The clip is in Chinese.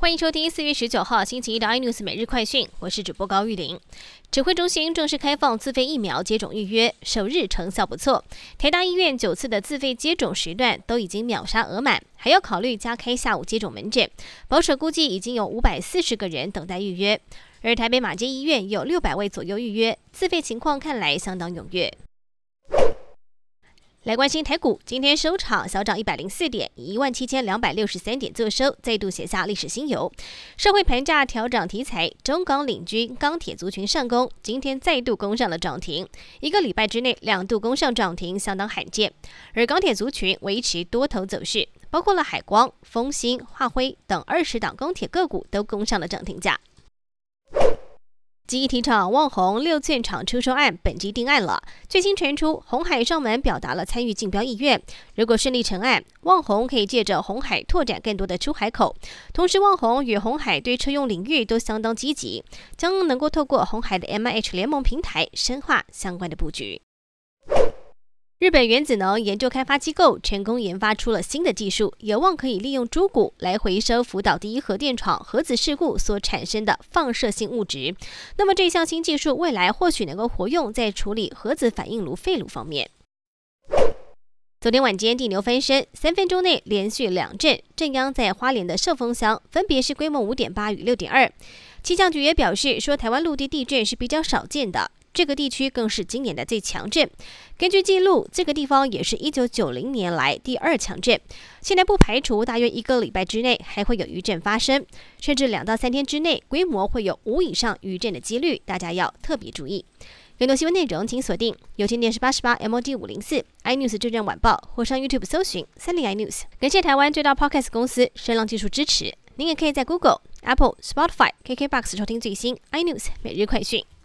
欢迎收听四月十九号星期一的 iNews 每日快讯，我是主播高玉玲。指挥中心正式开放自费疫苗接种预约，首日成效不错。台大医院九次的自费接种时段都已经秒杀额满，还要考虑加开下午接种门诊。保守估计已经有五百四十个人等待预约，而台北马街医院有六百位左右预约，自费情况看来相当踊跃。来关心台股，今天收场小涨一百零四点，以一万七千两百六十三点作收，再度写下历史新油。社会盘价调涨题材，中港领军钢铁族群上攻，今天再度攻上了涨停。一个礼拜之内两度攻上涨停，相当罕见。而钢铁族群维持多头走势，包括了海光、丰兴、化辉等二十档钢铁个股都攻上了涨停价。记忆体厂旺宏六件厂出售案本季定案了。最新传出，红海上门表达了参与竞标意愿。如果顺利成案，旺宏可以借着红海拓展更多的出海口。同时，旺宏与红海对车用领域都相当积极，将能够透过红海的 M H 联盟平台深化相关的布局。日本原子能研究开发机构成功研发出了新的技术，有望可以利用猪骨来回收福岛第一核电厂核子事故所产生的放射性物质。那么这项新技术未来或许能够活用在处理核子反应炉废炉方面。昨天晚间地牛翻身，三分钟内连续两震，震央在花莲的寿丰乡，分别是规模五点八与六点二。气象局也表示说，台湾陆地地震是比较少见的。这个地区更是今年的最强震。根据记录，这个地方也是一九九零年来第二强震。现在不排除大约一个礼拜之内还会有余震发生，甚至两到三天之内规模会有五以上余震的几率，大家要特别注意。更多新闻内容请锁定有线电视八十八 MOD 五零四 iNews 正正晚报，或上 YouTube 搜寻三零 iNews。感谢台湾最大 Podcast 公司声浪技术支持。您也可以在 Google、Apple、Spotify、KKBox 收听最新 iNews 每日快讯。